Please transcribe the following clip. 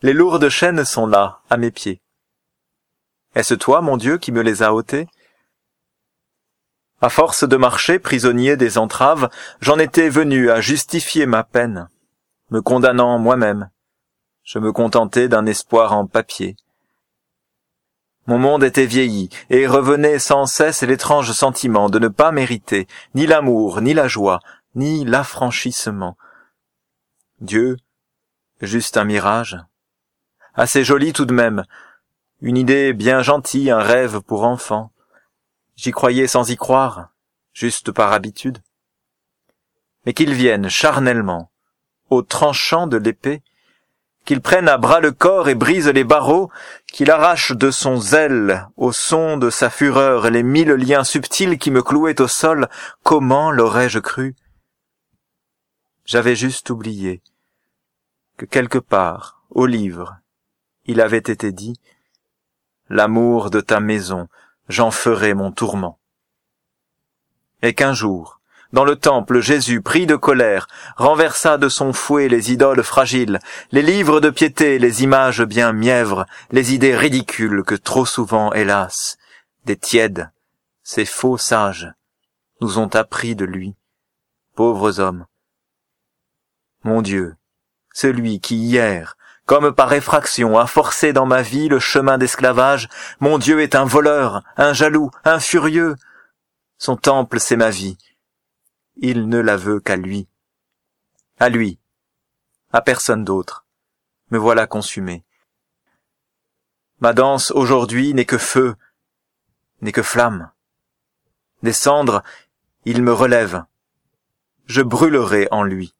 Les lourdes chaînes sont là, à mes pieds. Est-ce toi, mon Dieu, qui me les as ôtées? À force de marcher prisonnier des entraves, j'en étais venu à justifier ma peine, me condamnant moi-même. Je me contentais d'un espoir en papier. Mon monde était vieilli, et revenait sans cesse l'étrange sentiment de ne pas mériter ni l'amour, ni la joie, ni l'affranchissement. Dieu, juste un mirage, assez joli tout de même, une idée bien gentille, un rêve pour enfant. J'y croyais sans y croire, juste par habitude. Mais qu'il vienne charnellement, au tranchant de l'épée, qu'il prenne à bras le corps et brise les barreaux, qu'il arrache de son zèle, au son de sa fureur, les mille liens subtils qui me clouaient au sol, comment l'aurais-je cru? J'avais juste oublié que quelque part, au livre, il avait été dit, L'amour de ta maison, j'en ferai mon tourment. Et qu'un jour, dans le temple, Jésus, pris de colère, renversa de son fouet les idoles fragiles, les livres de piété, les images bien mièvres, les idées ridicules que trop souvent, hélas, des tièdes, ces faux sages, nous ont appris de lui, pauvres hommes. Mon Dieu, celui qui hier, comme par effraction, a forcé dans ma vie le chemin d'esclavage, mon Dieu est un voleur, un jaloux, un furieux. Son temple, c'est ma vie, il ne la veut qu'à lui. À lui, à personne d'autre. Me voilà consumé. Ma danse aujourd'hui n'est que feu, n'est que flamme. Des cendres, il me relève. Je brûlerai en lui.